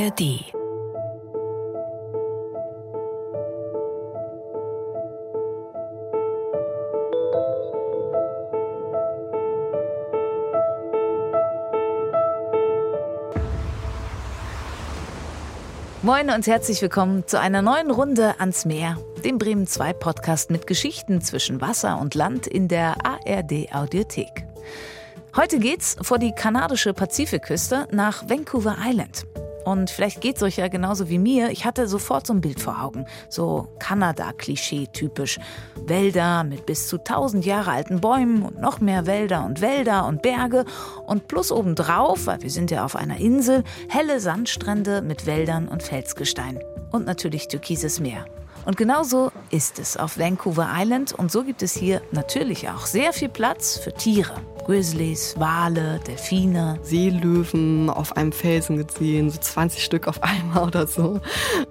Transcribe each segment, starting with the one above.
ARD Moin und herzlich willkommen zu einer neuen Runde ans Meer, dem Bremen 2 Podcast mit Geschichten zwischen Wasser und Land in der ARD Audiothek. Heute geht's vor die kanadische Pazifikküste nach Vancouver Island. Und vielleicht geht's euch ja genauso wie mir. Ich hatte sofort so ein Bild vor Augen. So Kanada-Klischee-typisch. Wälder mit bis zu 1000 Jahre alten Bäumen und noch mehr Wälder und Wälder und Berge. Und plus obendrauf, weil wir sind ja auf einer Insel, helle Sandstrände mit Wäldern und Felsgestein. Und natürlich türkises Meer. Und genauso ist es auf Vancouver Island und so gibt es hier natürlich auch sehr viel Platz für Tiere. Grizzlies, Wale, Delfine. Seelöwen auf einem Felsen gesehen, so 20 Stück auf einmal oder so.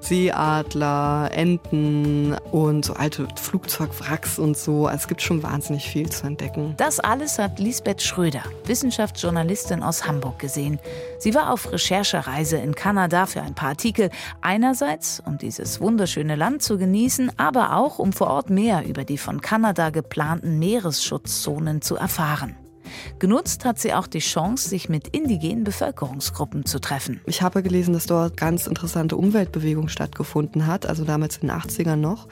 Seeadler, Enten und so alte Flugzeugwracks und so. Also es gibt schon wahnsinnig viel zu entdecken. Das alles hat Lisbeth Schröder, Wissenschaftsjournalistin aus Hamburg, gesehen. Sie war auf Recherchereise in Kanada für ein paar Artikel. Einerseits, um dieses wunderschöne Land zu genießen, aber auch, um vor Ort mehr über die von Kanada geplanten Meeresschutzzonen zu erfahren. Genutzt hat sie auch die Chance, sich mit indigenen Bevölkerungsgruppen zu treffen. Ich habe gelesen, dass dort ganz interessante Umweltbewegung stattgefunden hat, also damals in den 80ern noch.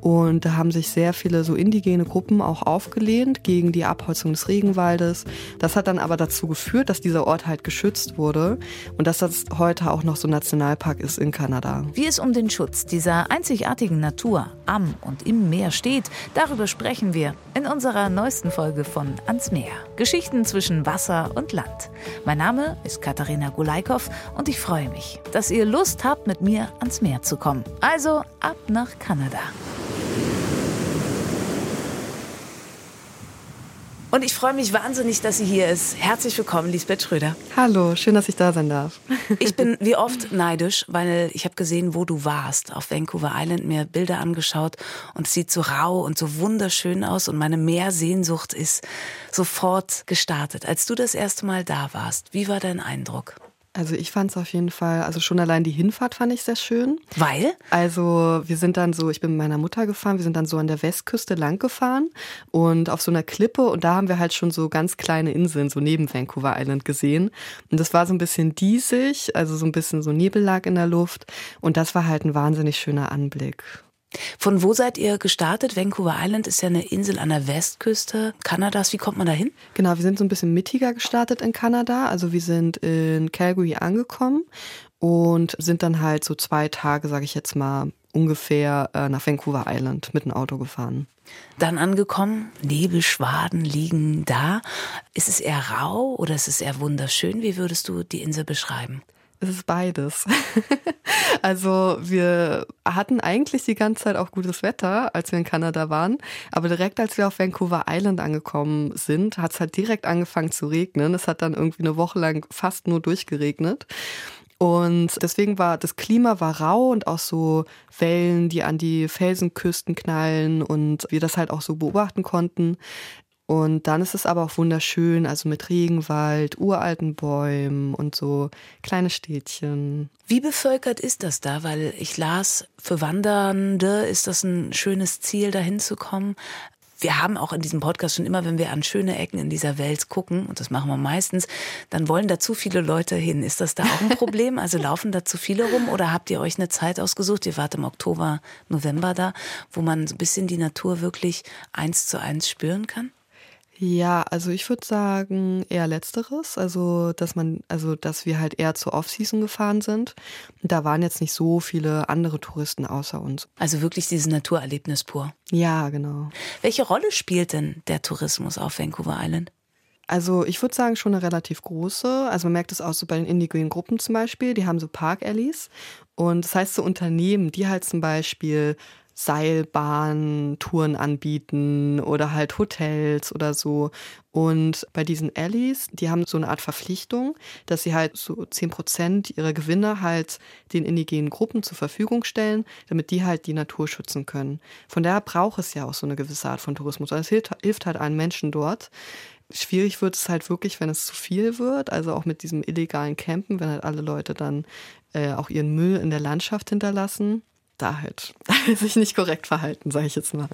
Und da haben sich sehr viele so indigene Gruppen auch aufgelehnt gegen die Abholzung des Regenwaldes. Das hat dann aber dazu geführt, dass dieser Ort halt geschützt wurde und dass das heute auch noch so Nationalpark ist in Kanada. Wie es um den Schutz dieser einzigartigen Natur am und im Meer steht, darüber sprechen wir in unserer neuesten Folge von Ans Meer. Geschichten zwischen Wasser und Land. Mein Name ist Katharina Gulaikow und ich freue mich, dass ihr Lust habt, mit mir ans Meer zu kommen. Also ab nach Kanada. Und ich freue mich wahnsinnig, dass sie hier ist. Herzlich willkommen, Lisbeth Schröder. Hallo, schön, dass ich da sein darf. Ich bin wie oft neidisch, weil ich habe gesehen, wo du warst auf Vancouver Island, mir Bilder angeschaut und es sieht so rau und so wunderschön aus und meine Meersehnsucht ist sofort gestartet. Als du das erste Mal da warst, wie war dein Eindruck? Also ich fand es auf jeden Fall, also schon allein die Hinfahrt fand ich sehr schön. Weil? Also wir sind dann so, ich bin mit meiner Mutter gefahren, wir sind dann so an der Westküste lang gefahren und auf so einer Klippe und da haben wir halt schon so ganz kleine Inseln, so neben Vancouver Island gesehen. Und das war so ein bisschen diesig, also so ein bisschen so Nebel lag in der Luft und das war halt ein wahnsinnig schöner Anblick. Von wo seid ihr gestartet? Vancouver Island ist ja eine Insel an der Westküste Kanadas. Wie kommt man da hin? Genau, wir sind so ein bisschen mittiger gestartet in Kanada. Also wir sind in Calgary angekommen und sind dann halt so zwei Tage, sage ich jetzt mal, ungefähr äh, nach Vancouver Island mit dem Auto gefahren. Dann angekommen, Nebelschwaden liegen da. Ist es eher rau oder ist es eher wunderschön? Wie würdest du die Insel beschreiben? Es ist beides. also wir hatten eigentlich die ganze Zeit auch gutes Wetter, als wir in Kanada waren. Aber direkt als wir auf Vancouver Island angekommen sind, hat es halt direkt angefangen zu regnen. Es hat dann irgendwie eine Woche lang fast nur durchgeregnet. Und deswegen war das Klima war rau und auch so Wellen, die an die Felsenküsten knallen und wir das halt auch so beobachten konnten. Und dann ist es aber auch wunderschön, also mit Regenwald, uralten Bäumen und so kleine Städtchen. Wie bevölkert ist das da? Weil ich las, für Wandernde ist das ein schönes Ziel, dahin zu kommen. Wir haben auch in diesem Podcast schon immer, wenn wir an schöne Ecken in dieser Welt gucken, und das machen wir meistens, dann wollen da zu viele Leute hin. Ist das da auch ein Problem? Also laufen da zu viele rum oder habt ihr euch eine Zeit ausgesucht? Ihr wart im Oktober, November da, wo man so ein bisschen die Natur wirklich eins zu eins spüren kann? Ja, also ich würde sagen eher letzteres, also dass man, also dass wir halt eher zur Off-Season gefahren sind. Da waren jetzt nicht so viele andere Touristen außer uns. Also wirklich dieses Naturerlebnis pur. Ja, genau. Welche Rolle spielt denn der Tourismus auf Vancouver Island? Also ich würde sagen schon eine relativ große. Also man merkt es auch so bei den indigenen Gruppen zum Beispiel. Die haben so Park-Alleys. Und das heißt so Unternehmen, die halt zum Beispiel Seilbahntouren anbieten oder halt Hotels oder so. Und bei diesen Allies, die haben so eine Art Verpflichtung, dass sie halt so zehn Prozent ihrer Gewinne halt den indigenen Gruppen zur Verfügung stellen, damit die halt die Natur schützen können. Von daher braucht es ja auch so eine gewisse Art von Tourismus. Also es hilft, hilft halt allen Menschen dort. Schwierig wird es halt wirklich, wenn es zu viel wird, also auch mit diesem illegalen Campen, wenn halt alle Leute dann äh, auch ihren Müll in der Landschaft hinterlassen da halt sich nicht korrekt verhalten, sage ich jetzt mal.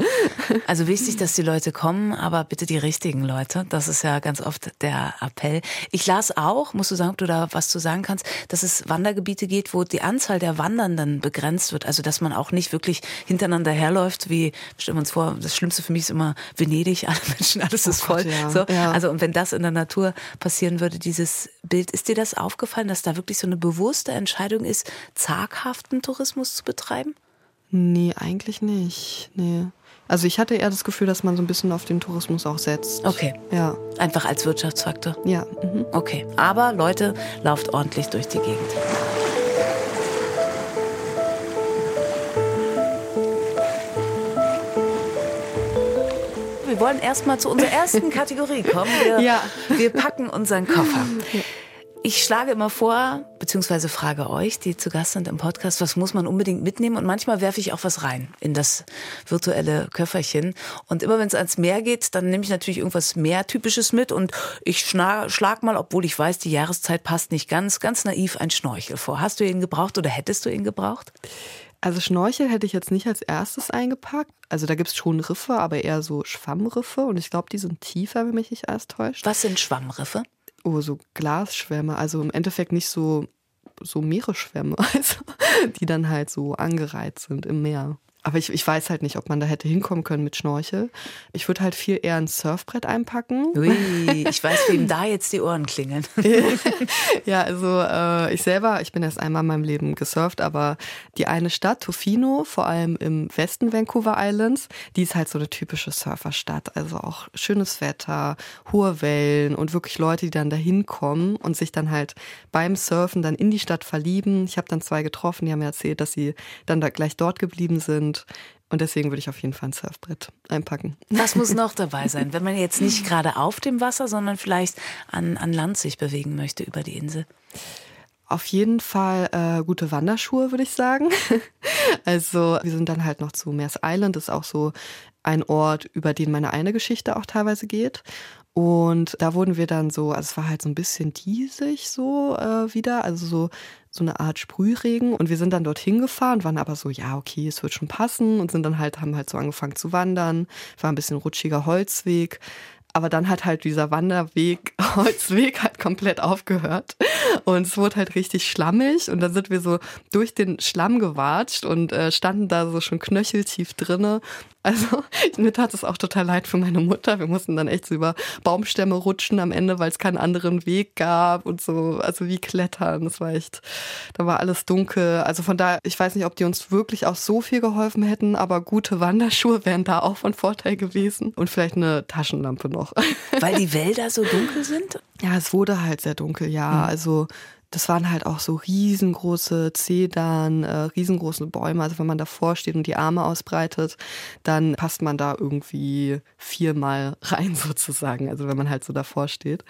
Also wichtig, dass die Leute kommen, aber bitte die richtigen Leute. Das ist ja ganz oft der Appell. Ich las auch, musst du sagen, ob du da was zu sagen kannst, dass es Wandergebiete geht, wo die Anzahl der Wandernden begrenzt wird. Also dass man auch nicht wirklich hintereinander herläuft, wie, stellen wir uns vor, das Schlimmste für mich ist immer Venedig, alle Menschen, alles ist oh voll. Gott, ja. So, ja. Also und wenn das in der Natur passieren würde, dieses Bild, ist dir das aufgefallen, dass da wirklich so eine bewusste Entscheidung ist, zaghaften Tourismus zu betreiben? Nee, eigentlich nicht. Nee. Also ich hatte eher das Gefühl, dass man so ein bisschen auf den Tourismus auch setzt. Okay. Ja. Einfach als Wirtschaftsfaktor. Ja. Mhm. Okay. Aber Leute, lauft ordentlich durch die Gegend. Wir wollen erstmal zu unserer ersten Kategorie kommen. Wir, ja. wir packen unseren Koffer. Ich schlage immer vor, beziehungsweise frage euch, die zu Gast sind im Podcast, was muss man unbedingt mitnehmen? Und manchmal werfe ich auch was rein in das virtuelle Köfferchen. Und immer wenn es ans Meer geht, dann nehme ich natürlich irgendwas Meertypisches mit und ich schlag mal, obwohl ich weiß, die Jahreszeit passt nicht ganz, ganz naiv ein Schnorchel vor. Hast du ihn gebraucht oder hättest du ihn gebraucht? Also Schnorchel hätte ich jetzt nicht als erstes eingepackt. Also da gibt es schon Riffe, aber eher so Schwammriffe. Und ich glaube, die sind tiefer, wenn mich nicht alles täuscht. Was sind Schwammriffe? Oh, so Glasschwämme, also im Endeffekt nicht so, so Meeresschwämme, also, die dann halt so angereiht sind im Meer. Aber ich, ich weiß halt nicht, ob man da hätte hinkommen können mit Schnorchel. Ich würde halt viel eher ein Surfbrett einpacken. Ui, ich weiß, wem da jetzt die Ohren klingeln. ja, also äh, ich selber, ich bin erst einmal in meinem Leben gesurft, aber die eine Stadt, Tofino, vor allem im Westen Vancouver Islands, die ist halt so eine typische Surferstadt. Also auch schönes Wetter, hohe Wellen und wirklich Leute, die dann da hinkommen und sich dann halt beim Surfen dann in die Stadt verlieben. Ich habe dann zwei getroffen, die haben mir erzählt, dass sie dann da gleich dort geblieben sind und, und deswegen würde ich auf jeden Fall ein Surfbrett einpacken. Was muss noch dabei sein, wenn man jetzt nicht gerade auf dem Wasser, sondern vielleicht an, an Land sich bewegen möchte über die Insel? Auf jeden Fall äh, gute Wanderschuhe, würde ich sagen. also wir sind dann halt noch zu Mears Island, das ist auch so ein Ort, über den meine eine Geschichte auch teilweise geht. Und da wurden wir dann so, also es war halt so ein bisschen diesig so äh, wieder, also so so eine Art Sprühregen und wir sind dann dorthin gefahren, waren aber so, ja, okay, es wird schon passen und sind dann halt, haben halt so angefangen zu wandern, war ein bisschen rutschiger Holzweg, aber dann hat halt dieser Wanderweg, Holzweg halt komplett aufgehört. Und es wurde halt richtig schlammig. Und dann sind wir so durch den Schlamm gewatscht und äh, standen da so schon knöcheltief drinne. Also mir tat es auch total leid für meine Mutter. Wir mussten dann echt so über Baumstämme rutschen am Ende, weil es keinen anderen Weg gab und so, also wie klettern. Das war echt, da war alles dunkel. Also von daher, ich weiß nicht, ob die uns wirklich auch so viel geholfen hätten, aber gute Wanderschuhe wären da auch von Vorteil gewesen. Und vielleicht eine Taschenlampe noch. Weil die Wälder so dunkel sind? Ja, es wurde halt sehr dunkel, ja. Mhm. Also das waren halt auch so riesengroße Zedern, äh, riesengroße Bäume. Also wenn man davor steht und die Arme ausbreitet, dann passt man da irgendwie viermal rein sozusagen. Also wenn man halt so davor steht.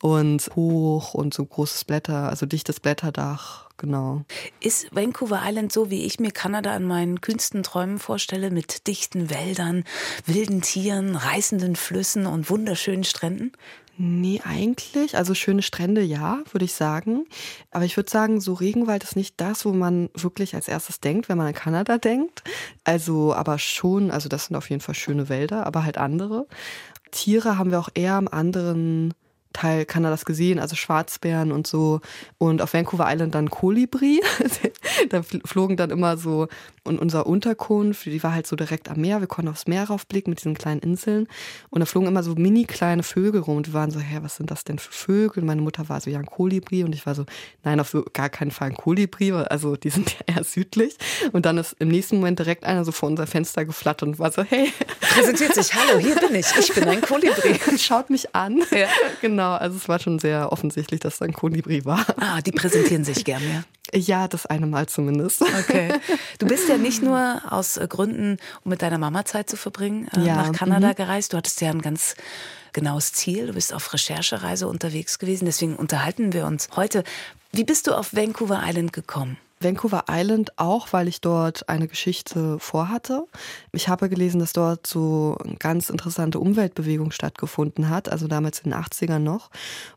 Und hoch und so großes Blätter, also dichtes Blätterdach, genau. Ist Vancouver Island so, wie ich mir Kanada in meinen kühnsten Träumen vorstelle, mit dichten Wäldern, wilden Tieren, reißenden Flüssen und wunderschönen Stränden? Nee, eigentlich. Also schöne Strände, ja, würde ich sagen. Aber ich würde sagen, so Regenwald ist nicht das, wo man wirklich als erstes denkt, wenn man an Kanada denkt. Also, aber schon, also das sind auf jeden Fall schöne Wälder, aber halt andere. Tiere haben wir auch eher am anderen Teil Kanadas gesehen, also Schwarzbären und so. Und auf Vancouver Island dann Kolibri. da flogen dann immer so, und unser Unterkunft, die war halt so direkt am Meer. Wir konnten aufs Meer raufblicken mit diesen kleinen Inseln. Und da flogen immer so mini kleine Vögel rum. Und wir waren so, hä, was sind das denn für Vögel? Und meine Mutter war so, ja, ein Kolibri. Und ich war so, nein, auf gar keinen Fall ein Kolibri. Also die sind ja eher südlich. Und dann ist im nächsten Moment direkt einer so vor unser Fenster geflattert und war so, hey. Präsentiert sich, hallo, hier bin ich. Ich bin ein Kolibri. Und schaut mich an. Ja. Genau. Genau, also es war schon sehr offensichtlich, dass da ein Kolibri war. Ah, die präsentieren sich gern, ja. Ja, das eine Mal zumindest. Okay. Du bist ja nicht nur aus Gründen, um mit deiner Mama Zeit zu verbringen, äh, ja. nach Kanada mhm. gereist. Du hattest ja ein ganz genaues Ziel. Du bist auf Recherchereise unterwegs gewesen. Deswegen unterhalten wir uns heute. Wie bist du auf Vancouver Island gekommen? Vancouver Island auch, weil ich dort eine Geschichte vorhatte. Ich habe gelesen, dass dort so eine ganz interessante Umweltbewegung stattgefunden hat, also damals in den 80ern noch.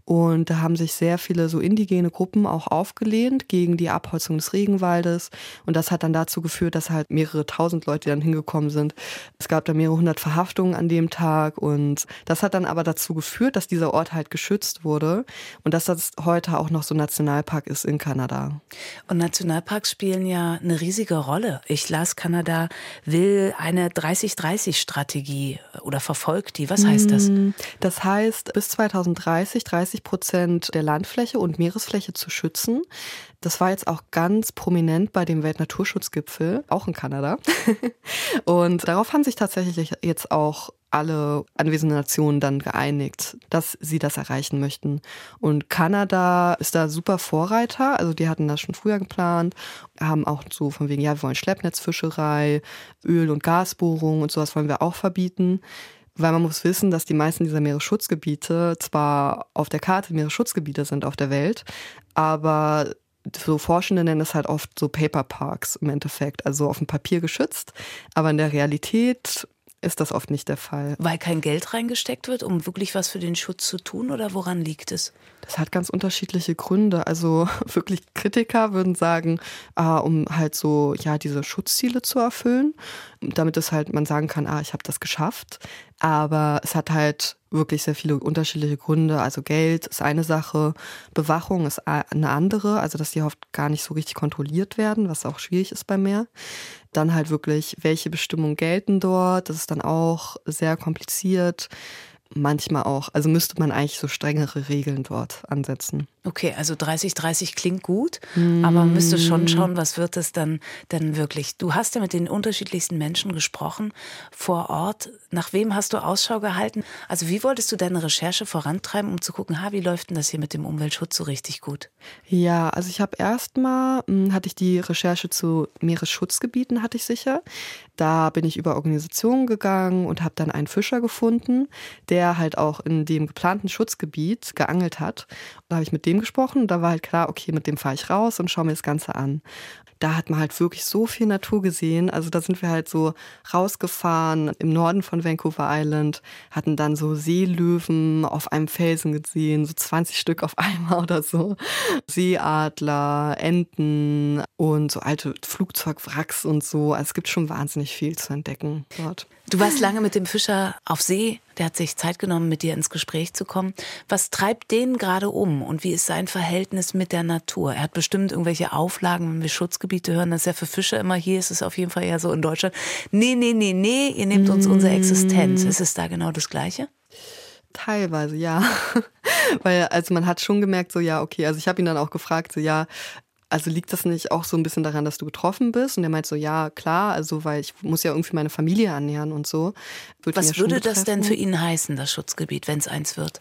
Und da haben sich sehr viele so indigene Gruppen auch aufgelehnt gegen die Abholzung des Regenwaldes. Und das hat dann dazu geführt, dass halt mehrere tausend Leute dann hingekommen sind. Es gab da mehrere hundert Verhaftungen an dem Tag. Und das hat dann aber dazu geführt, dass dieser Ort halt geschützt wurde und dass das heute auch noch so Nationalpark ist in Kanada. Und Nationalparks spielen ja eine riesige Rolle. Ich las, Kanada will eine 30-30-Strategie oder verfolgt die. Was heißt das? Mm, das heißt, bis 2030 30 Prozent der Landfläche und Meeresfläche zu schützen. Das war jetzt auch ganz prominent bei dem Weltnaturschutzgipfel, auch in Kanada. und darauf haben sich tatsächlich jetzt auch alle anwesenden Nationen dann geeinigt, dass sie das erreichen möchten. Und Kanada ist da super Vorreiter. Also die hatten das schon früher geplant, haben auch so von wegen, ja, wir wollen Schleppnetzfischerei, Öl- und Gasbohrungen und sowas wollen wir auch verbieten. Weil man muss wissen, dass die meisten dieser Meeresschutzgebiete zwar auf der Karte Meeresschutzgebiete sind auf der Welt, aber so Forschende nennen es halt oft so Paper Parks im Endeffekt, also auf dem Papier geschützt, aber in der Realität ist das oft nicht der Fall. Weil kein Geld reingesteckt wird, um wirklich was für den Schutz zu tun oder woran liegt es? Das hat ganz unterschiedliche Gründe. Also wirklich Kritiker würden sagen, ah, um halt so ja diese Schutzziele zu erfüllen, damit es halt man sagen kann, ah, ich habe das geschafft. Aber es hat halt wirklich sehr viele unterschiedliche Gründe. Also Geld ist eine Sache, Bewachung ist eine andere, also dass die oft gar nicht so richtig kontrolliert werden, was auch schwierig ist beim Meer. Dann halt wirklich, welche Bestimmungen gelten dort, das ist dann auch sehr kompliziert manchmal auch. Also müsste man eigentlich so strengere Regeln dort ansetzen. Okay, also 30-30 klingt gut, mm. aber man müsste schon schauen, was wird es dann denn wirklich. Du hast ja mit den unterschiedlichsten Menschen gesprochen vor Ort. Nach wem hast du Ausschau gehalten? Also wie wolltest du deine Recherche vorantreiben, um zu gucken, ha, wie läuft denn das hier mit dem Umweltschutz so richtig gut? Ja, also ich habe erstmal, hm, hatte ich die Recherche zu Meeresschutzgebieten, hatte ich sicher. Da bin ich über Organisationen gegangen und habe dann einen Fischer gefunden, der halt auch in dem geplanten Schutzgebiet geangelt hat. Da habe ich mit dem gesprochen und da war halt klar, okay, mit dem fahre ich raus und schaue mir das Ganze an da hat man halt wirklich so viel Natur gesehen. Also da sind wir halt so rausgefahren im Norden von Vancouver Island, hatten dann so Seelöwen auf einem Felsen gesehen, so 20 Stück auf einmal oder so. Seeadler, Enten und so alte Flugzeugwracks und so. Also es gibt schon wahnsinnig viel zu entdecken dort. Du warst lange mit dem Fischer auf See. Der hat sich Zeit genommen, mit dir ins Gespräch zu kommen. Was treibt den gerade um und wie ist sein Verhältnis mit der Natur? Er hat bestimmt irgendwelche Auflagen, wenn wir Schutzgebiete hören. Das ist ja für Fischer immer hier, ist es auf jeden Fall eher so in Deutschland. Nee, nee, nee, nee, ihr nehmt uns unsere Existenz. Ist es da genau das Gleiche? Teilweise, ja. Weil, also man hat schon gemerkt, so, ja, okay, also ich habe ihn dann auch gefragt, so, ja, also liegt das nicht auch so ein bisschen daran, dass du getroffen bist? Und er meint so, ja, klar, also weil ich muss ja irgendwie meine Familie annähern und so. Wird Was würde das denn für ihn heißen, das Schutzgebiet, wenn es eins wird?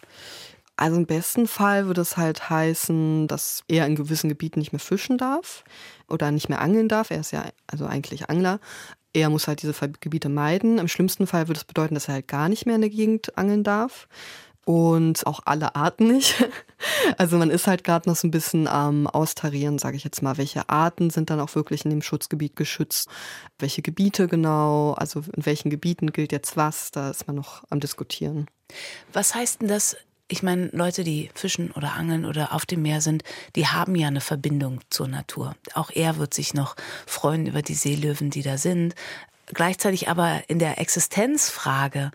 Also im besten Fall würde es halt heißen, dass er in gewissen Gebieten nicht mehr fischen darf oder nicht mehr angeln darf. Er ist ja also eigentlich Angler. Er muss halt diese Gebiete meiden. Im schlimmsten Fall würde es bedeuten, dass er halt gar nicht mehr in der Gegend angeln darf und auch alle Arten nicht. Also man ist halt gerade noch so ein bisschen am Austarieren, sage ich jetzt mal. Welche Arten sind dann auch wirklich in dem Schutzgebiet geschützt? Welche Gebiete genau? Also in welchen Gebieten gilt jetzt was? Da ist man noch am Diskutieren. Was heißt denn das? Ich meine, Leute, die fischen oder angeln oder auf dem Meer sind, die haben ja eine Verbindung zur Natur. Auch er wird sich noch freuen über die Seelöwen, die da sind. Gleichzeitig aber in der Existenzfrage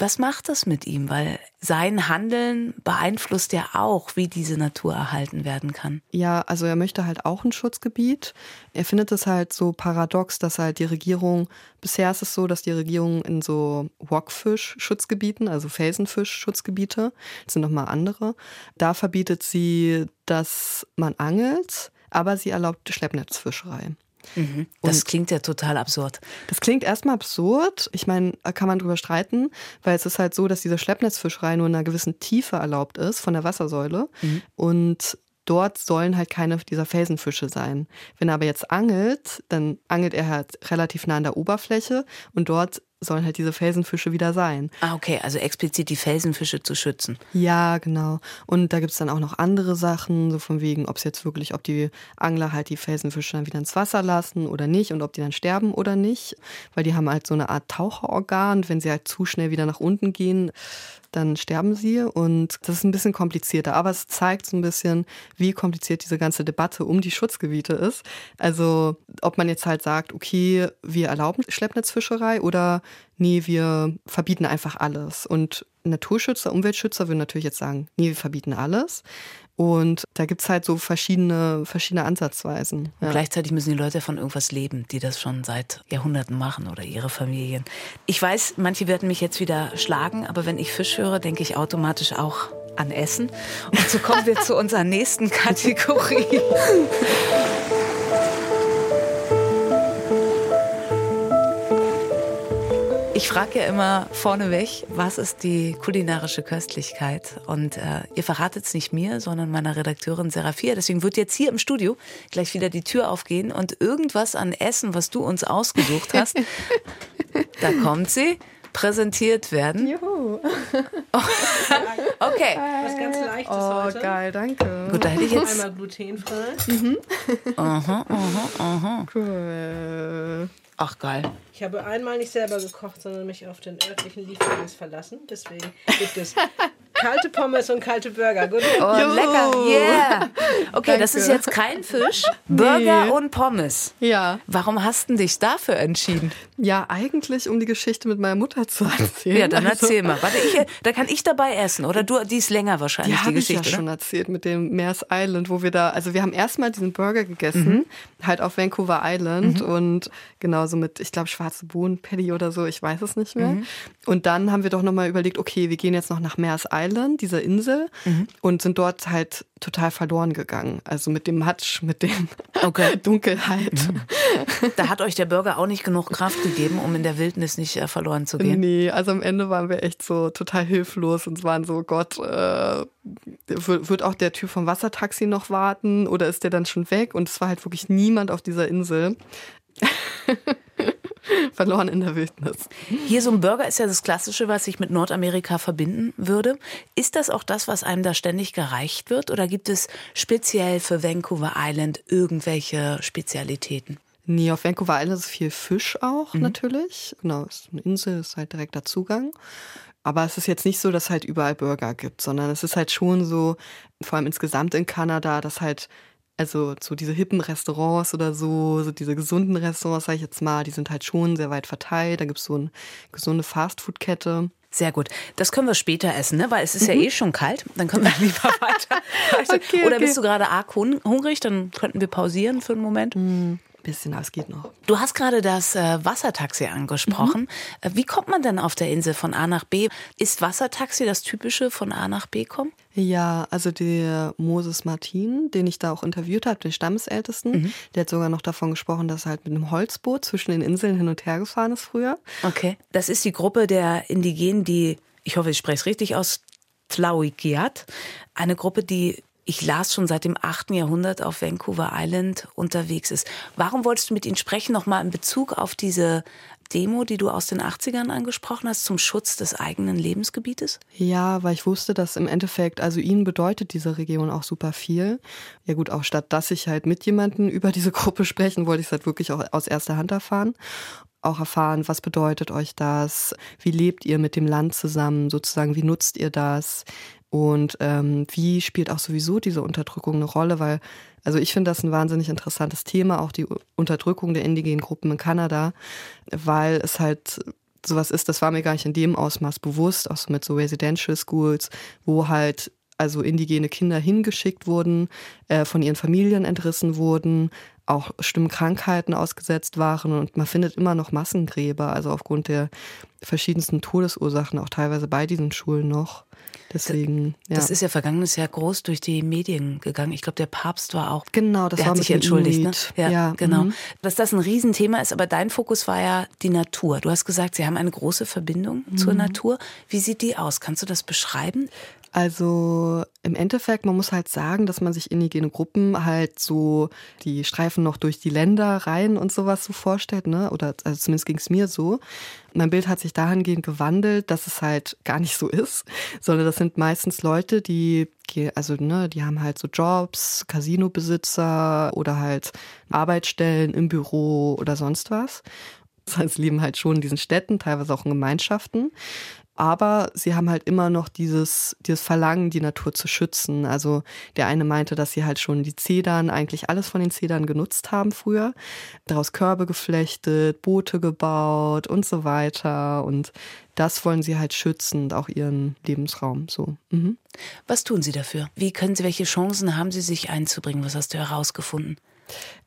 was macht das mit ihm? Weil sein Handeln beeinflusst ja auch, wie diese Natur erhalten werden kann. Ja, also er möchte halt auch ein Schutzgebiet. Er findet es halt so paradox, dass halt die Regierung, bisher ist es so, dass die Regierung in so Rockfisch-Schutzgebieten, also Felsenfisch-Schutzgebiete, das sind nochmal andere, da verbietet sie, dass man angelt, aber sie erlaubt Schleppnetzfischerei. Mhm. Das klingt ja total absurd. Das klingt erstmal absurd. Ich meine, da kann man drüber streiten, weil es ist halt so, dass diese Schleppnetzfischerei nur in einer gewissen Tiefe erlaubt ist von der Wassersäule. Mhm. Und dort sollen halt keine dieser Felsenfische sein. Wenn er aber jetzt angelt, dann angelt er halt relativ nah an der Oberfläche und dort sollen halt diese Felsenfische wieder sein. Ah, okay, also explizit die Felsenfische zu schützen. Ja, genau. Und da gibt es dann auch noch andere Sachen, so von wegen, ob es jetzt wirklich, ob die Angler halt die Felsenfische dann wieder ins Wasser lassen oder nicht und ob die dann sterben oder nicht. Weil die haben halt so eine Art Taucherorgan. Wenn sie halt zu schnell wieder nach unten gehen, dann sterben sie. Und das ist ein bisschen komplizierter. Aber es zeigt so ein bisschen, wie kompliziert diese ganze Debatte um die Schutzgebiete ist. Also, ob man jetzt halt sagt, okay, wir erlauben Schleppnetzfischerei oder nee, wir verbieten einfach alles. Und Naturschützer, Umweltschützer würden natürlich jetzt sagen, nee, wir verbieten alles. Und da gibt es halt so verschiedene, verschiedene Ansatzweisen. Ja. Gleichzeitig müssen die Leute von irgendwas leben, die das schon seit Jahrhunderten machen oder ihre Familien. Ich weiß, manche werden mich jetzt wieder schlagen, aber wenn ich Fisch höre, denke ich automatisch auch an Essen. Und so kommen wir zu unserer nächsten Kategorie. Ich frage ja immer vorneweg, was ist die kulinarische Köstlichkeit? Und äh, ihr verratet es nicht mir, sondern meiner Redakteurin Serafia. Deswegen wird jetzt hier im Studio gleich wieder die Tür aufgehen und irgendwas an Essen, was du uns ausgesucht hast, da kommt sie, präsentiert werden. Juhu. okay. Was ganz Leichtes oh, heute. geil, danke. Gut, da hätte ich jetzt... Einmal glutenfrei. Mhm. aha, aha, aha. Cool. Ach, geil. Ich habe einmal nicht selber gekocht, sondern mich auf den örtlichen Lieferdienst verlassen. Deswegen gibt es kalte Pommes und kalte Burger. Gut. Oh, lecker. Yeah. Okay, das Danke. ist jetzt kein Fisch. Burger Nee. und Pommes. Ja. Warum hast du dich dafür entschieden? Ja, eigentlich, um die Geschichte mit meiner Mutter zu erzählen. Ja, dann Also, erzähl mal. Warte, ich, da kann ich dabei essen, oder? Du, die ist länger wahrscheinlich, Die die, habe ich ja Geschichte. schon ne? erzählt mit dem Mears Island, wo wir da, also wir haben erstmal diesen Burger gegessen, Mhm. halt auf Vancouver Island und genauso mit, ich glaube, schwarze Bohnen, Paddy oder so, ich weiß es nicht mehr. Mhm. Und dann haben wir doch nochmal überlegt, okay, wir gehen jetzt noch nach Mears Island, dieser Insel, Mhm. und sind dort halt total verloren gegangen. Also mit dem Matsch, mit dem Okay. Mhm. Dunkelheit. Da hat euch der Burger auch nicht genug Kraft gegeben, um in der Wildnis nicht äh, verloren zu gehen. Nee, also am Ende waren wir echt so total hilflos und waren so, Gott, äh, wird wird auch der Typ vom Wassertaxi noch warten oder ist der dann schon weg? Und es war halt wirklich niemand auf dieser Insel. Verloren in der Wildnis. Hier so ein Burger ist ja das Klassische, was ich mit Nordamerika verbinden würde. Ist das auch das, was einem da ständig gereicht wird? Oder gibt es speziell für Vancouver Island irgendwelche Spezialitäten? Nee, auf Vancouver Island ist viel Fisch auch natürlich. Genau, ist eine Insel, ist halt direkter Zugang. Aber es ist jetzt nicht so, dass es halt überall Burger gibt, sondern es ist halt schon so, vor allem insgesamt in Kanada, dass halt, also so diese hippen Restaurants oder so, so diese gesunden Restaurants, sag ich jetzt mal, die sind halt schon sehr weit verteilt. Da gibt es so eine gesunde Fastfood-Kette. Sehr gut. Das können wir später essen, ne? weil es ist ja eh schon kalt. Dann können wir lieber weiter. Okay, Oder okay. bist du gerade arg hun- hungrig? Dann könnten wir pausieren für einen Moment. Bisschen, aber es geht noch. Du hast gerade das äh, Wassertaxi angesprochen. Äh, Wie kommt man denn auf der Insel von A nach B? Ist Wassertaxi das typische von A nach B kommen? Ja, also der Moses Martin, den ich da auch interviewt habe, den Stammesältesten, der hat sogar noch davon gesprochen, dass er halt mit einem Holzboot zwischen den Inseln hin und her gefahren ist früher. Okay. Das ist die Gruppe der Indigenen, die, ich hoffe, ich spreche es richtig aus, Tlawikiat. Eine Gruppe, die ich las schon seit dem 8. Jahrhundert auf Vancouver Island unterwegs ist. Warum wolltest du mit ihnen sprechen? Nochmal in Bezug auf diese Demo, die du aus den 80ern angesprochen hast, zum Schutz des eigenen Lebensgebietes? Ja, weil ich wusste, dass im Endeffekt, also ihnen bedeutet diese Region auch super viel. Ja gut, auch statt dass ich halt mit jemandem über diese Gruppe sprechen, wollte ich es halt wirklich auch aus erster Hand erfahren. Auch erfahren, was bedeutet euch das? Wie lebt ihr mit dem Land zusammen? Sozusagen, wie nutzt ihr das? Und ähm, wie spielt auch sowieso diese Unterdrückung eine Rolle? Weil, also ich finde das ein wahnsinnig interessantes Thema, auch die Unterdrückung der indigenen Gruppen in Kanada, weil es halt sowas ist, das war mir gar nicht in dem Ausmaß bewusst, auch so mit so Residential Schools, wo halt also indigene Kinder hingeschickt wurden, äh, von ihren Familien entrissen wurden, auch schlimmen Krankheiten ausgesetzt waren und man findet immer noch Massengräber, also aufgrund der verschiedensten Todesursachen, auch teilweise bei diesen Schulen noch. Deswegen, ja. Das ist ja vergangenes Jahr groß durch die Medien gegangen. Ich glaube, der Papst war auch. Genau, das der war hat sich entschuldigt. Ne? Ja, Ja, genau. mhm. Dass das ein Riesenthema ist, aber dein Fokus war ja die Natur. Du hast gesagt, Sie haben eine große Verbindung Mhm. zur Natur. Wie sieht die aus? Kannst du das beschreiben? Also im Endeffekt, man muss halt sagen, dass man sich indigene Gruppen halt so, die streifen noch durch die Länder rein und sowas so vorstellt, ne? Oder also zumindest ging es mir so. Mein Bild hat sich dahingehend gewandelt, dass es halt gar nicht so ist, sondern das sind meistens Leute, die, also ne, die haben halt so Jobs, Casinobesitzer oder halt Arbeitsstellen im Büro oder sonst was. Das heißt, sie leben halt schon in diesen Städten, teilweise auch in Gemeinschaften aber sie haben halt immer noch dieses, dieses Verlangen, die Natur zu schützen. Also der eine meinte, dass sie halt schon die Zedern, eigentlich alles von den Zedern genutzt haben früher, daraus Körbe geflechtet, Boote gebaut und so weiter. Und das wollen sie halt schützen und auch ihren Lebensraum so. Mhm. Was tun Sie dafür? Wie können Sie, welche Chancen haben Sie, sich einzubringen? Was hast du herausgefunden?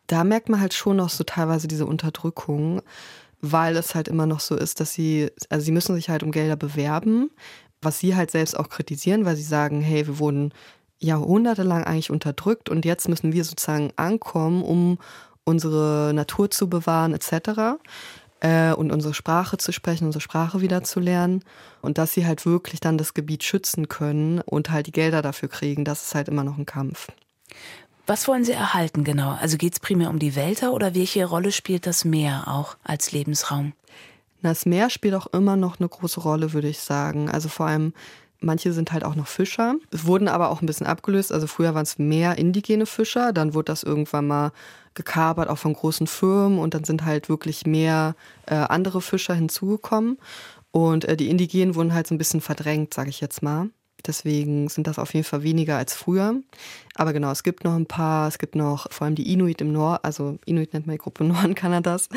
Da merkt man halt schon noch so teilweise diese Unterdrückung weil es halt immer noch so ist, dass sie, also sie müssen sich halt um Gelder bewerben, was sie halt selbst auch kritisieren, weil sie sagen, hey, wir wurden jahrhundertelang eigentlich unterdrückt und jetzt müssen wir sozusagen ankommen, um unsere Natur zu bewahren etc. Äh, und unsere Sprache zu sprechen, unsere Sprache wieder zu lernen und dass sie halt wirklich dann das Gebiet schützen können und halt die Gelder dafür kriegen, das ist halt immer noch ein Kampf. Was wollen Sie erhalten genau? Also geht es primär um die Wälder oder welche Rolle spielt das Meer auch als Lebensraum? Das Meer spielt auch immer noch eine große Rolle, würde ich sagen. Also vor allem Manche sind halt auch noch Fischer. Es wurden aber auch ein bisschen abgelöst. Also früher waren es mehr indigene Fischer. Dann wurde das irgendwann mal gekapert, auch von großen Firmen. Und dann sind halt wirklich mehr äh, andere Fischer hinzugekommen. Und äh, die Indigenen wurden halt so ein bisschen verdrängt, sage ich jetzt mal. Deswegen sind das auf jeden Fall weniger als früher. Aber genau, es gibt noch ein paar, es gibt noch vor allem die Inuit im Nord, also Inuit nennt man die Gruppe Norden Kanadas,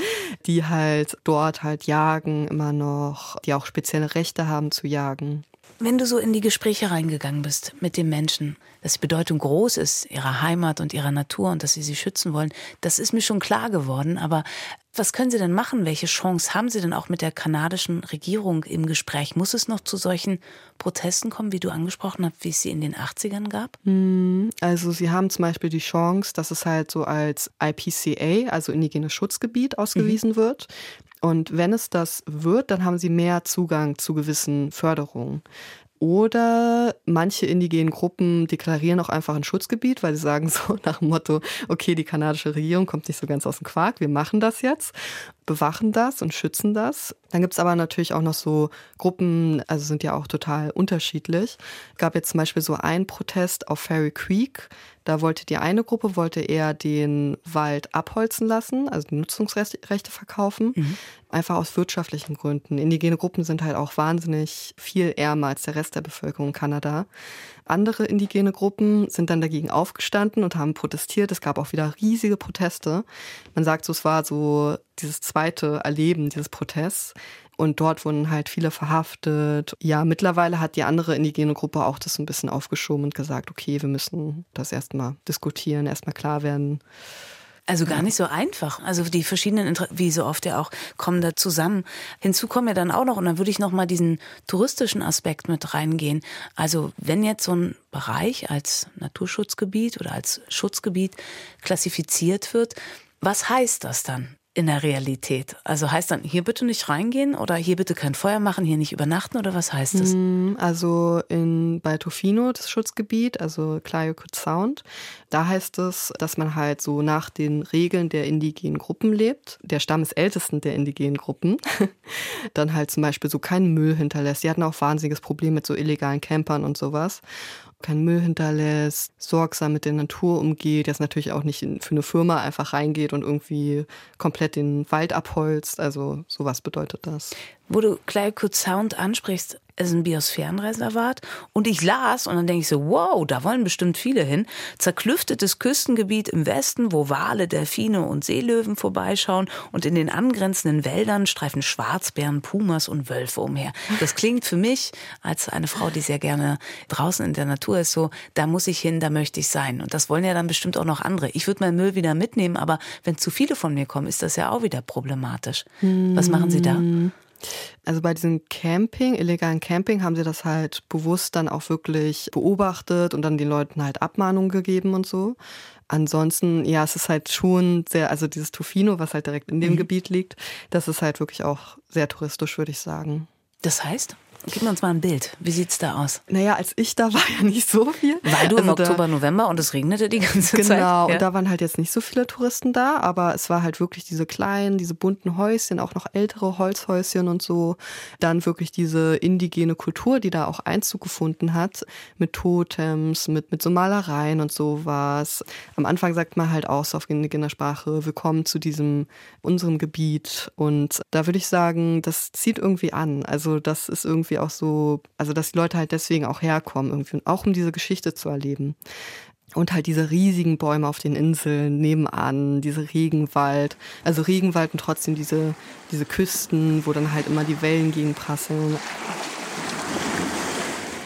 die halt dort halt jagen immer noch, die auch spezielle Rechte haben zu jagen. Wenn du so in die Gespräche reingegangen bist mit den Menschen, dass die Bedeutung groß ist, ihrer Heimat und ihrer Natur und dass sie sie schützen wollen, das ist mir schon klar geworden. Aber was können Sie denn machen? Welche Chance haben Sie denn auch mit der kanadischen Regierung im Gespräch? Muss es noch zu solchen Protesten kommen, wie du angesprochen hast, wie es sie in den 80ern gab? Hm, also Sie haben zum Beispiel die Chance, dass es halt so als IPCA, also indigenes Schutzgebiet, ausgewiesen mhm. wird. Und wenn es das wird, dann haben sie mehr Zugang zu gewissen Förderungen. Oder manche indigenen Gruppen deklarieren auch einfach ein Schutzgebiet, weil sie sagen so nach dem Motto, okay, die kanadische Regierung kommt nicht so ganz aus dem Quark, wir machen das jetzt, bewachen das und schützen das. Dann gibt es aber natürlich auch noch so Gruppen, also sind ja auch total unterschiedlich. Es gab jetzt zum Beispiel so einen Protest auf Fairy Creek. Da wollte die eine Gruppe, wollte eher den Wald abholzen lassen, also die Nutzungsrechte verkaufen, mhm. einfach aus wirtschaftlichen Gründen. Indigene Gruppen sind halt auch wahnsinnig viel ärmer als der Rest der Bevölkerung in Kanada. Andere indigene Gruppen sind dann dagegen aufgestanden und haben protestiert. Es gab auch wieder riesige Proteste. Man sagt so, es war so dieses zweite Erleben dieses Protests. Und dort wurden halt viele verhaftet. Ja, mittlerweile hat die andere indigene Gruppe auch das ein bisschen aufgeschoben und gesagt, okay, wir müssen das erstmal diskutieren, erstmal klar werden. Also gar nicht so einfach. Also die verschiedenen, Inter wie so oft ja auch, kommen da zusammen. Hinzu kommen ja dann auch noch, und dann würde ich noch mal diesen touristischen Aspekt mit reingehen. Also wenn jetzt so ein Bereich als Naturschutzgebiet oder als Schutzgebiet klassifiziert wird, was heißt das dann? In der Realität? Also heißt dann, hier bitte nicht reingehen oder hier bitte kein Feuer machen, hier nicht übernachten oder was heißt das? Hm, also in, bei Tofino, das Schutzgebiet, also Clyokut Sound, da heißt es, dass man halt so nach den Regeln der indigenen Gruppen lebt. Der Stamm ist ältesten der indigenen Gruppen. Dann halt zum Beispiel so keinen Müll hinterlässt. Die hatten auch wahnsinniges Problem mit so illegalen Campern und sowas keinen Müll hinterlässt, sorgsam mit der Natur umgeht, jetzt natürlich auch nicht für eine Firma einfach reingeht und irgendwie komplett den Wald abholzt. Also sowas bedeutet das. Wo du Clyde Sound ansprichst, es ist ein Biosphärenreservat. Und ich las und dann denke ich so, wow, da wollen bestimmt viele hin. Zerklüftetes Küstengebiet im Westen, wo Wale, Delfine und Seelöwen vorbeischauen und in den angrenzenden Wäldern streifen Schwarzbären, Pumas und Wölfe umher. Das klingt für mich als eine Frau, die sehr gerne draußen in der Natur ist, so, da muss ich hin, da möchte ich sein. Und das wollen ja dann bestimmt auch noch andere. Ich würde meinen Müll wieder mitnehmen, aber wenn zu viele von mir kommen, ist das ja auch wieder problematisch. Was machen Sie da? Also bei diesem Camping, illegalen Camping, haben sie das halt bewusst dann auch wirklich beobachtet und dann den Leuten halt Abmahnungen gegeben und so. Ansonsten, ja, es ist halt schon sehr, also dieses Tofino, was halt direkt in dem mhm. Gebiet liegt, das ist halt wirklich auch sehr touristisch, würde ich sagen. Das heißt? Gib uns mal ein Bild. Wie sieht es da aus? Naja, als ich da war, ja nicht so viel. Weil du also im Oktober, November und es regnete die ganze genau, Zeit. Genau, ja. und da waren halt jetzt nicht so viele Touristen da, aber es war halt wirklich diese kleinen, diese bunten Häuschen, auch noch ältere Holzhäuschen und so. Dann wirklich diese indigene Kultur, die da auch Einzug gefunden hat, mit Totems, mit, mit so Malereien und sowas. Am Anfang sagt man halt auch so auf indigener Sprache, willkommen zu diesem, unserem Gebiet. Und da würde ich sagen, das zieht irgendwie an. Also das ist irgendwie auch so, also dass die Leute halt deswegen auch herkommen, irgendwie, auch um diese Geschichte zu erleben. Und halt diese riesigen Bäume auf den Inseln nebenan, diese Regenwald, also Regenwald und trotzdem diese, diese Küsten, wo dann halt immer die Wellen gegenprasseln.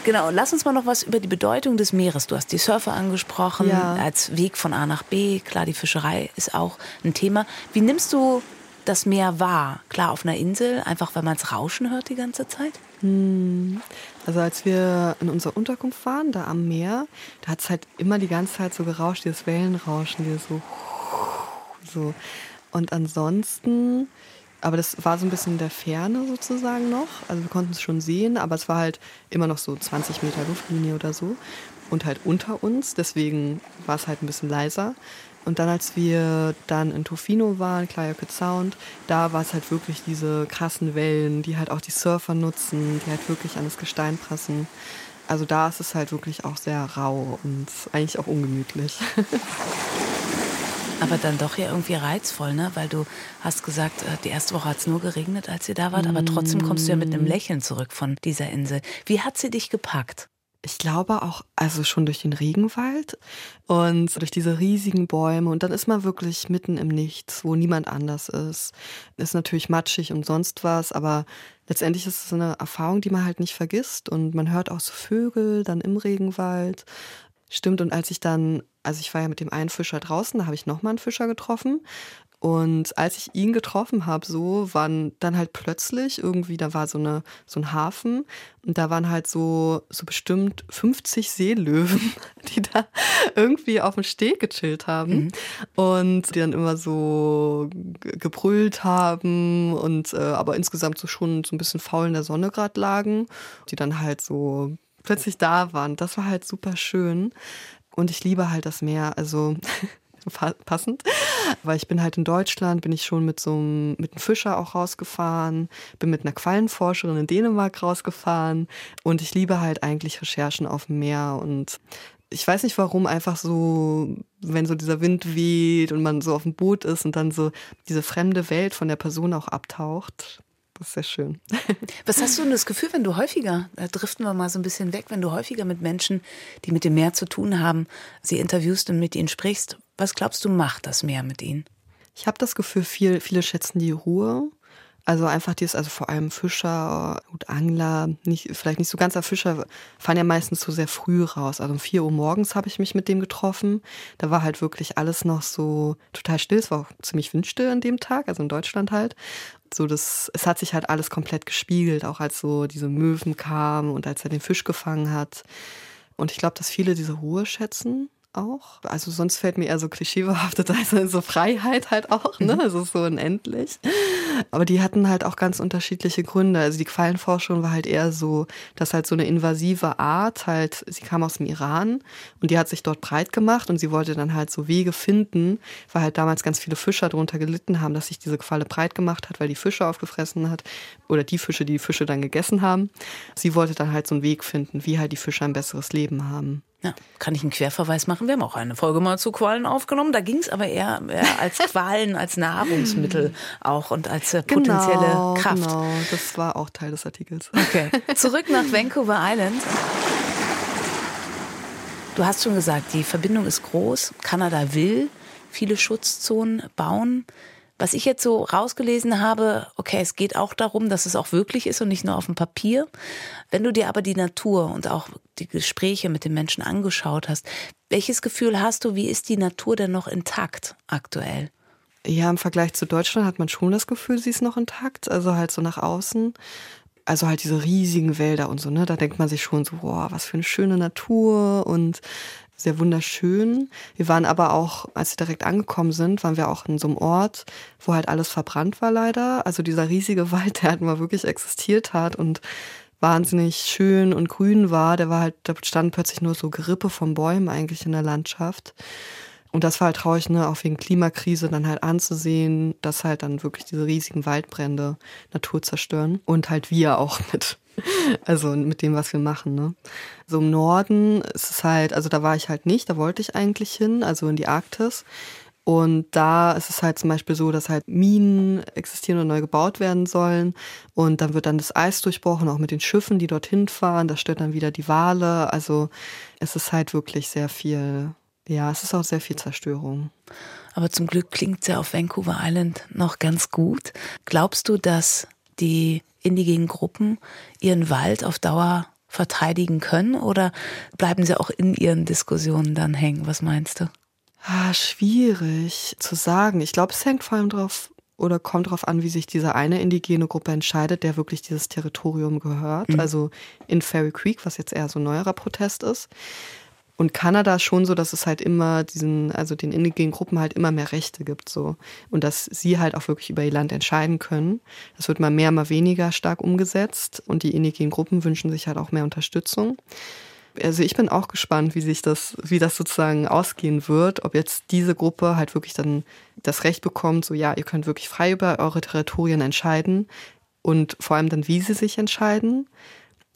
Genau, lass uns mal noch was über die Bedeutung des Meeres. Du hast die Surfer angesprochen, ja. als Weg von A nach B. Klar, die Fischerei ist auch ein Thema. Wie nimmst du das Meer wahr? Klar, auf einer Insel, einfach weil man es rauschen hört die ganze Zeit? Hm. Also als wir in unserer Unterkunft waren, da am Meer, da hat es halt immer die ganze Zeit so gerauscht, dieses Wellenrauschen, dieses so, so. Und ansonsten, aber das war so ein bisschen in der Ferne sozusagen noch. Also wir konnten es schon sehen, aber es war halt immer noch so 20 Meter Luftlinie oder so. Und halt unter uns, deswegen war es halt ein bisschen leiser. Und dann, als wir dann in Tofino waren, Clayoke Sound, da war es halt wirklich diese krassen Wellen, die halt auch die Surfer nutzen, die halt wirklich an das Gestein passen. Also da ist es halt wirklich auch sehr rau und eigentlich auch ungemütlich. Aber dann doch ja irgendwie reizvoll, ne? Weil du hast gesagt, äh, die erste Woche hat es nur geregnet, als ihr da wart, aber trotzdem kommst du ja mit einem Lächeln zurück von dieser Insel. Wie hat sie dich gepackt? Ich glaube auch, also schon durch den Regenwald und durch diese riesigen Bäume und dann ist man wirklich mitten im Nichts, wo niemand anders ist. Ist natürlich matschig und sonst was, aber letztendlich ist es eine Erfahrung, die man halt nicht vergisst und man hört auch so Vögel dann im Regenwald. Stimmt, und als ich dann, also ich war ja mit dem einen Fischer draußen, da habe ich nochmal einen Fischer getroffen und als ich ihn getroffen habe, so waren dann halt plötzlich irgendwie, da war so eine so ein Hafen und da waren halt so so bestimmt 50 Seelöwen, die da irgendwie auf dem Steg gechillt haben mhm. und die dann immer so gebrüllt haben und äh, aber insgesamt so schon so ein bisschen faul in der Sonne gerade lagen, die dann halt so plötzlich da waren. Das war halt super schön. Und ich liebe halt das Meer. Also passend. Weil ich bin halt in Deutschland, bin ich schon mit so einem, mit einem Fischer auch rausgefahren, bin mit einer Quallenforscherin in Dänemark rausgefahren und ich liebe halt eigentlich Recherchen auf dem Meer und ich weiß nicht warum, einfach so, wenn so dieser Wind weht und man so auf dem Boot ist und dann so diese fremde Welt von der Person auch abtaucht. Das ist sehr schön. Was hast du denn das Gefühl, wenn du häufiger, da driften wir mal so ein bisschen weg, wenn du häufiger mit Menschen, die mit dem Meer zu tun haben, sie interviewst und mit ihnen sprichst, was glaubst du, macht das Meer mit ihnen? Ich habe das Gefühl, viel, viele schätzen die Ruhe. Also einfach dieses, also vor allem Fischer und Angler, nicht, vielleicht nicht so ganzer Fischer, fahren ja meistens so sehr früh raus. Also um 4 Uhr morgens habe ich mich mit dem getroffen. Da war halt wirklich alles noch so total still. Es war auch ziemlich windstill an dem Tag, also in Deutschland halt so das, es hat sich halt alles komplett gespiegelt, auch als so diese Möwen kamen und als er den Fisch gefangen hat. Und ich glaube, dass viele diese Ruhe schätzen auch. Also sonst fällt mir eher so klischeebehaftet, also so Freiheit halt auch, ne? Ist so unendlich. Aber die hatten halt auch ganz unterschiedliche Gründe. Also die Quallenforschung war halt eher so, dass halt so eine invasive Art halt, sie kam aus dem Iran und die hat sich dort breit gemacht und sie wollte dann halt so Wege finden, weil halt damals ganz viele Fischer darunter gelitten haben, dass sich diese Qualle breit gemacht hat, weil die Fische aufgefressen hat oder die Fische, die die Fische dann gegessen haben. Sie wollte dann halt so einen Weg finden, wie halt die Fische ein besseres Leben haben. Ja, kann ich einen Querverweis machen? Wir haben auch eine Folge mal zu Qualen aufgenommen. Da ging es aber eher, eher, als Qualen, als Nahrungsmittel auch und als äh, potenzielle genau, Kraft. Genau, das war auch Teil des Artikels. Okay. Zurück nach Vancouver Island. Du hast schon gesagt, die Verbindung ist groß. Kanada will viele Schutzzonen bauen. Was ich jetzt so rausgelesen habe, okay, es geht auch darum, dass es auch wirklich ist und nicht nur auf dem Papier. Wenn du dir aber die Natur und auch die Gespräche mit den Menschen angeschaut hast, welches Gefühl hast du, wie ist die Natur denn noch intakt aktuell? Ja, im Vergleich zu Deutschland hat man schon das Gefühl, sie ist noch intakt, also halt so nach außen. Also halt diese riesigen Wälder und so, ne? Da denkt man sich schon so, boah, was für eine schöne Natur und sehr wunderschön. Wir waren aber auch, als wir direkt angekommen sind, waren wir auch in so einem Ort, wo halt alles verbrannt war leider. Also dieser riesige Wald, der halt mal wirklich existiert hat und wahnsinnig schön und grün war. Der war halt, da standen plötzlich nur so Gerippe von Bäumen eigentlich in der Landschaft. Und das war halt traurig, ne, auch wegen Klimakrise dann halt anzusehen, dass halt dann wirklich diese riesigen Waldbrände Natur zerstören und halt wir auch mit. Also mit dem, was wir machen, ne. So im Norden ist es halt, also da war ich halt nicht, da wollte ich eigentlich hin, also in die Arktis. Und da ist es halt zum Beispiel so, dass halt Minen existieren und neu gebaut werden sollen. Und dann wird dann das Eis durchbrochen, auch mit den Schiffen, die dorthin fahren. Das stört dann wieder die Wale. Also es ist halt wirklich sehr viel, ja, es ist auch sehr viel Zerstörung. Aber zum Glück klingt es ja auf Vancouver Island noch ganz gut. Glaubst du, dass die indigenen Gruppen ihren Wald auf Dauer verteidigen können oder bleiben sie auch in ihren Diskussionen dann hängen? Was meinst du? Ah, schwierig zu sagen. Ich glaube, es hängt vor allem drauf oder kommt darauf an, wie sich diese eine indigene Gruppe entscheidet, der wirklich dieses Territorium gehört. Mhm. Also in Fairy Creek, was jetzt eher so ein neuerer Protest ist. Und Kanada ist schon so, dass es halt immer diesen, also den indigenen Gruppen halt immer mehr Rechte gibt, so. Und dass sie halt auch wirklich über ihr Land entscheiden können. Das wird mal mehr, mal weniger stark umgesetzt. Und die indigenen Gruppen wünschen sich halt auch mehr Unterstützung. Also ich bin auch gespannt, wie sich das, wie das sozusagen ausgehen wird, ob jetzt diese Gruppe halt wirklich dann das Recht bekommt, so ja, ihr könnt wirklich frei über eure Territorien entscheiden und vor allem dann, wie sie sich entscheiden.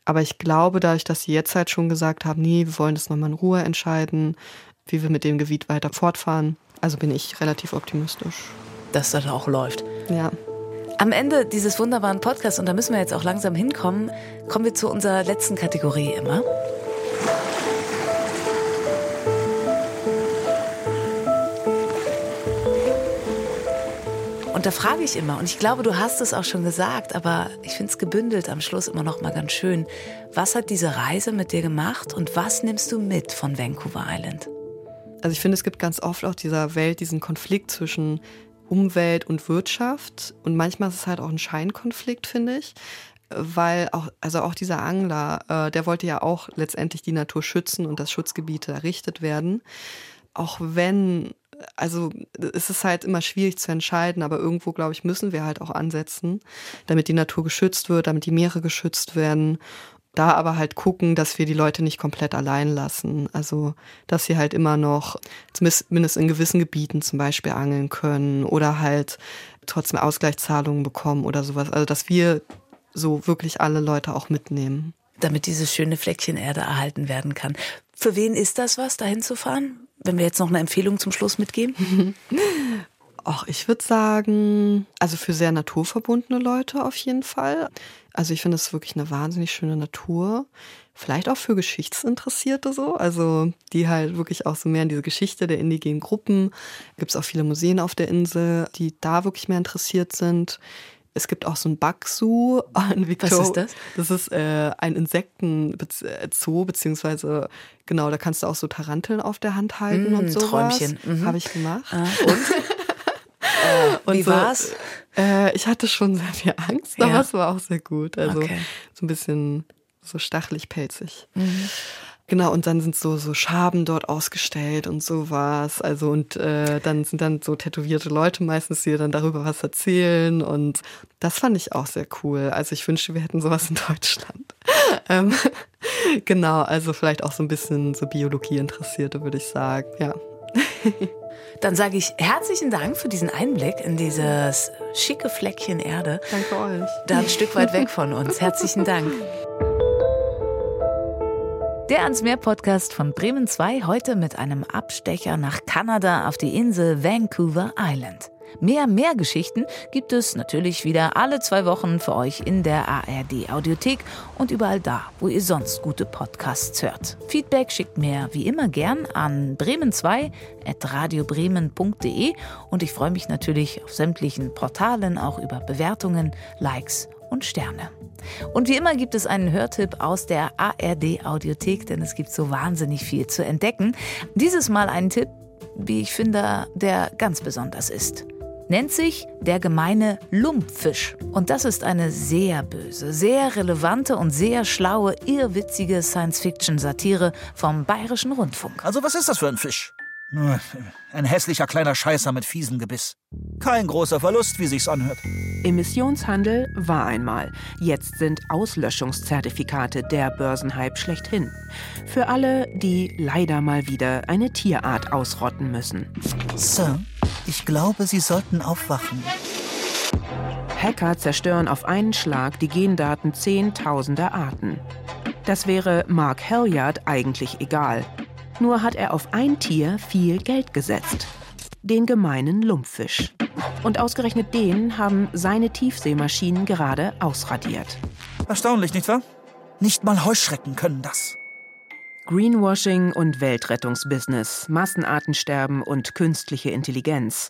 Aber ich glaube, dadurch, dass sie jetzt halt schon gesagt haben, nee, wir wollen das nochmal in Ruhe entscheiden, wie wir mit dem Gebiet weiter fortfahren, also bin ich relativ optimistisch. Dass das auch läuft. Ja. Am Ende dieses wunderbaren Podcasts, und da müssen wir jetzt auch langsam hinkommen, kommen wir zu unserer letzten Kategorie immer. Da frage ich immer, und ich glaube, du hast es auch schon gesagt, aber ich finde es gebündelt am Schluss immer noch mal ganz schön. Was hat diese Reise mit dir gemacht und was nimmst du mit von Vancouver Island? Also ich finde, es gibt ganz oft auch dieser Welt diesen Konflikt zwischen Umwelt und Wirtschaft. Und manchmal ist es halt auch ein Scheinkonflikt, finde ich. Weil auch, also auch dieser Angler, äh, der wollte ja auch letztendlich die Natur schützen und dass Schutzgebiete errichtet werden. Auch wenn also es ist halt immer schwierig zu entscheiden, aber irgendwo, glaube ich, müssen wir halt auch ansetzen, damit die Natur geschützt wird, damit die Meere geschützt werden. Da aber halt gucken, dass wir die Leute nicht komplett allein lassen. Also, dass sie halt immer noch, zumindest in gewissen Gebieten zum Beispiel angeln können oder halt trotzdem Ausgleichszahlungen bekommen oder sowas. Also, dass wir so wirklich alle Leute auch mitnehmen. Damit dieses schöne Fleckchen Erde erhalten werden kann. Für wen ist das was, dahin zu fahren? Wenn wir jetzt noch eine Empfehlung zum Schluss mitgeben? Ach, ich würde sagen, also für sehr naturverbundene Leute auf jeden Fall. Also ich finde es wirklich eine wahnsinnig schöne Natur. Vielleicht auch für Geschichtsinteressierte so, also die halt wirklich auch so mehr in diese Geschichte der indigenen Gruppen. Gibt es auch viele Museen auf der Insel, die da wirklich mehr interessiert sind. Es gibt auch so ein Bugzoo in Victoria. Was ist das? Das ist äh, ein Insektenzoo, beziehungsweise genau, da kannst du auch so Taranteln auf der Hand halten mm, und so. Träumchen. Mhm. Habe ich gemacht. Ah, und? äh, wie so, war's? Äh, ich hatte schon sehr viel Angst, aber ja. es war auch sehr gut. Also okay. so ein bisschen so stachelig, pelzig. Mhm. Genau, und dann sind so, so Schaben dort ausgestellt und sowas. Also, und äh, dann sind dann so tätowierte Leute meistens, die dann darüber was erzählen. Und das fand ich auch sehr cool. Also, ich wünschte, wir hätten sowas in Deutschland. ähm, genau, also vielleicht auch so ein bisschen so Biologie interessierte, würde ich sagen, ja. Dann sage ich herzlichen Dank für diesen Einblick in dieses schicke Fleckchen Erde. Danke euch. Da ein Stück weit weg von uns. Herzlichen Dank. Der ans Meer Podcast von Bremen 2 heute mit einem Abstecher nach Kanada auf die Insel Vancouver Island. Mehr Meergeschichten gibt es natürlich wieder alle zwei Wochen für euch in der ARD Audiothek und überall da, wo ihr sonst gute Podcasts hört. Feedback schickt mir wie immer gern an bremen2.radiobremen.de und ich freue mich natürlich auf sämtlichen Portalen auch über Bewertungen, Likes und Sterne. Und wie immer gibt es einen Hörtipp aus der ARD Audiothek, denn es gibt so wahnsinnig viel zu entdecken. Dieses Mal ein Tipp, wie ich finde, der ganz besonders ist. Nennt sich der gemeine Lumpfisch. Und das ist eine sehr böse, sehr relevante und sehr schlaue, irrwitzige Science-Fiction-Satire vom Bayerischen Rundfunk. Also was ist das für ein Fisch? Ein hässlicher kleiner Scheißer mit fiesem Gebiss. Kein großer Verlust, wie sich's anhört. Emissionshandel war einmal. Jetzt sind Auslöschungszertifikate der Börsenhype schlechthin. Für alle, die leider mal wieder eine Tierart ausrotten müssen. Sir, ich glaube, Sie sollten aufwachen. Hacker zerstören auf einen Schlag die Gendaten zehntausender Arten. Das wäre Mark Halliard eigentlich egal. Nur hat er auf ein Tier viel Geld gesetzt. Den gemeinen Lumpfisch. Und ausgerechnet den haben seine Tiefseemaschinen gerade ausradiert. Erstaunlich, nicht wahr? Nicht mal Heuschrecken können das. Greenwashing und Weltrettungsbusiness, Massenartensterben und künstliche Intelligenz.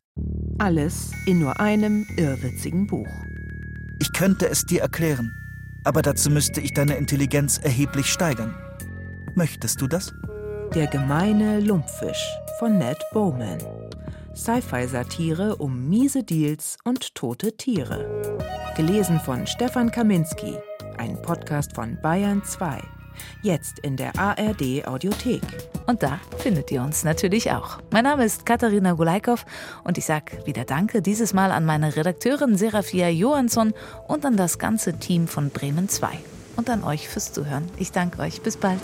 Alles in nur einem irrwitzigen Buch. Ich könnte es dir erklären, aber dazu müsste ich deine Intelligenz erheblich steigern. Möchtest du das? Der gemeine Lumpfisch von Ned Bowman. Sci-Fi-Satire um miese Deals und tote Tiere. Gelesen von Stefan Kaminski. Ein Podcast von Bayern 2. Jetzt in der ARD Audiothek. Und da findet ihr uns natürlich auch. Mein Name ist Katharina Gulaikow und ich sage wieder Danke dieses Mal an meine Redakteurin Serafia Johansson und an das ganze Team von Bremen 2. Und an euch fürs Zuhören. Ich danke euch. Bis bald.